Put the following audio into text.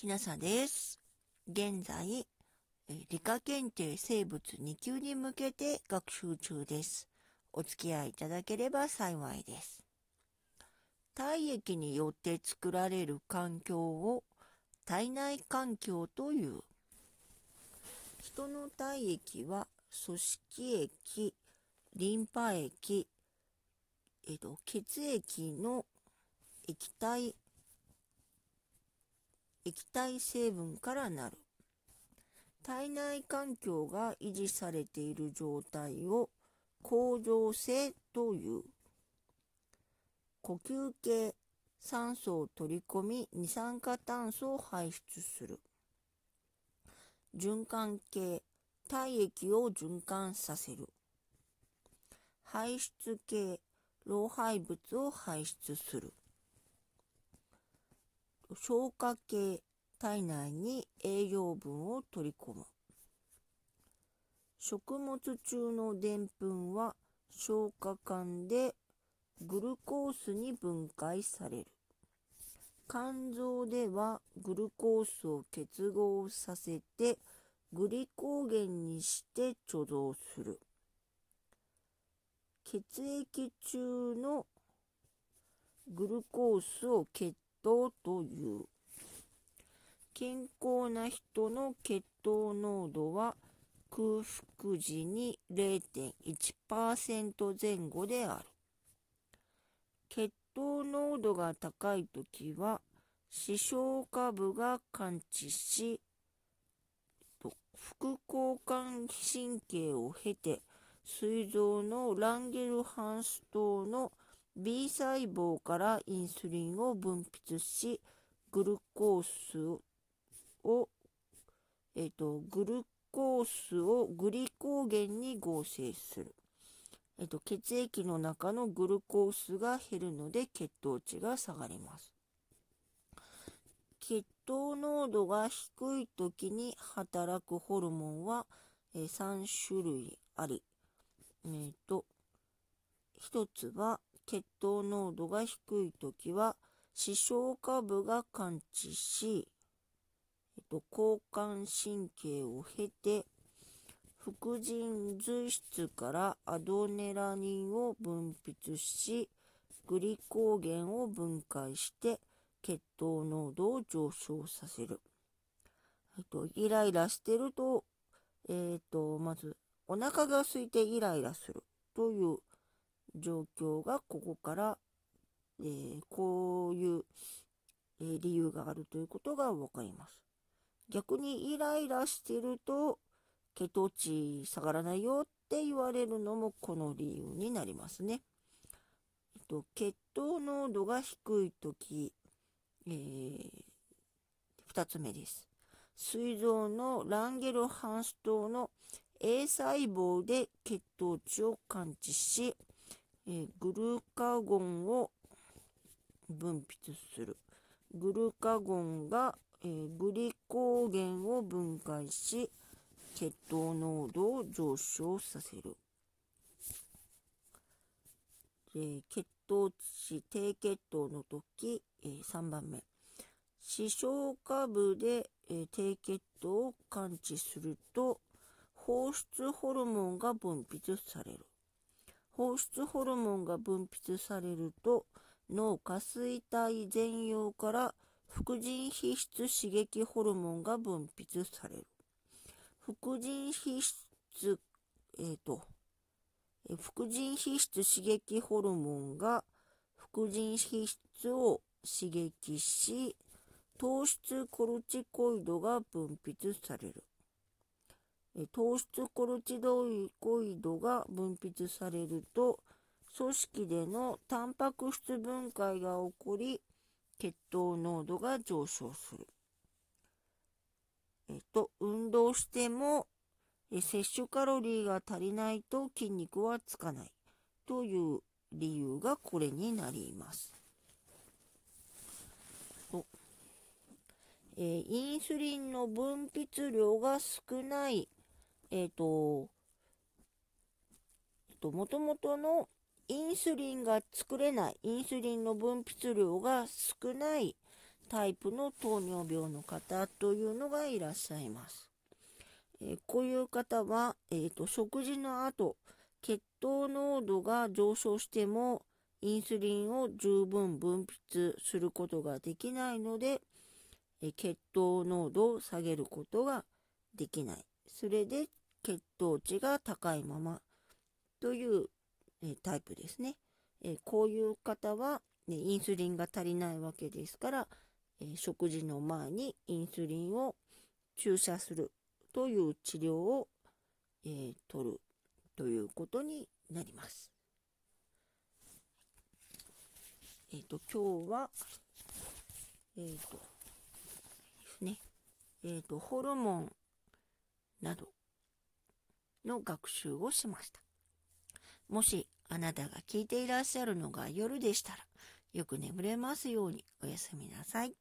きなさです。現在、理科検定生物2級に向けて学習中です。お付き合いいただければ幸いです。体液によって作られる環境を体内環境という。人の体液は組織液、リンパ液、えっと、血液の液体液体成分からなる。体内環境が維持されている状態を恒常性という。呼吸系、酸素を取り込み二酸化炭素を排出する。循環系、体液を循環させる。排出系、老廃物を排出する。消化系、体内に栄養分を取り込む。食物中のでんぷんは消化管でグルコースに分解される。肝臓ではグルコースを結合させてグリコーゲンにして貯蔵する。血液中のグルコースを血糖という。健康な人の血糖濃度は空腹時に0.1%前後である。血糖濃度が高いときは、視床下部が感知し、副交感神経を経て、膵臓のランゲルハンス島の B 細胞からインスリンを分泌し、グルコースを、えっ、と、グルコースをグリコーゲンに合成する。えっ、と、血液の中のグルコースが減るので血糖値が下がります。血糖濃度が低い時に働くホルモンは、えー、3種類あり、えっ、ー、と、1つは血糖濃度が低いときは、視床下部が感知し、えっと、交感神経を経て、副腎髄質からアドネラニンを分泌し、グリコーゲンを分解して血糖濃度を上昇させる。えっと、イライラしてると、えっと、まず、お腹が空いてイライラするという状況がここから、えー、こういう、えー、理由があるということがわかります。逆にイライラしてると血糖値下がらないよって言われるのもこの理由になりますね。えっと、血糖濃度が低いとき、えー、2つ目です。膵臓のランゲルハンス島の A 細胞で血糖値を感知し、えグルカゴンを分泌する。グルカゴンが、えグリコーゲンを分解し、血糖濃度を上昇させる。え血糖値低血糖の時、え3番目。視床下部で、え低血糖を感知すると、放出ホルモンが分泌される。放出ホルモンが分泌されると脳下垂体全葉から副腎皮質刺激ホルモンが分泌される。副腎皮質、えっ、ー、と、副腎皮質刺激ホルモンが副腎皮質を刺激し、糖質コルチコイドが分泌される。糖質コルチドコイドが分泌されると、組織でのタンパク質分解が起こり、血糖濃度が上昇する。えっと、運動しても、摂取カロリーが足りないと筋肉はつかないという理由がこれになります。えー、インスリンの分泌量が少ないえっ、ー、と、えっ、と、もともとのインスリンが作れない、インスリンの分泌量が少ないタイプの糖尿病の方というのがいらっしゃいます。えー、こういう方は、えーと、食事の後、血糖濃度が上昇してもインスリンを十分分泌することができないので、え血糖濃度を下げることができない。それで血糖値が高いままという、えタイプですね。えこういう方は、ね、インスリンが足りないわけですから、え食事の前にインスリンを注射するという治療を、えー、取るということになります。えっ、ー、と、今日は、えっ、ー、と、ですね、えっ、と、ホルモンなどの学習をしました。もしあなたが聞いていらっしゃるのが夜でしたら、よく眠れますようにおやすみなさい。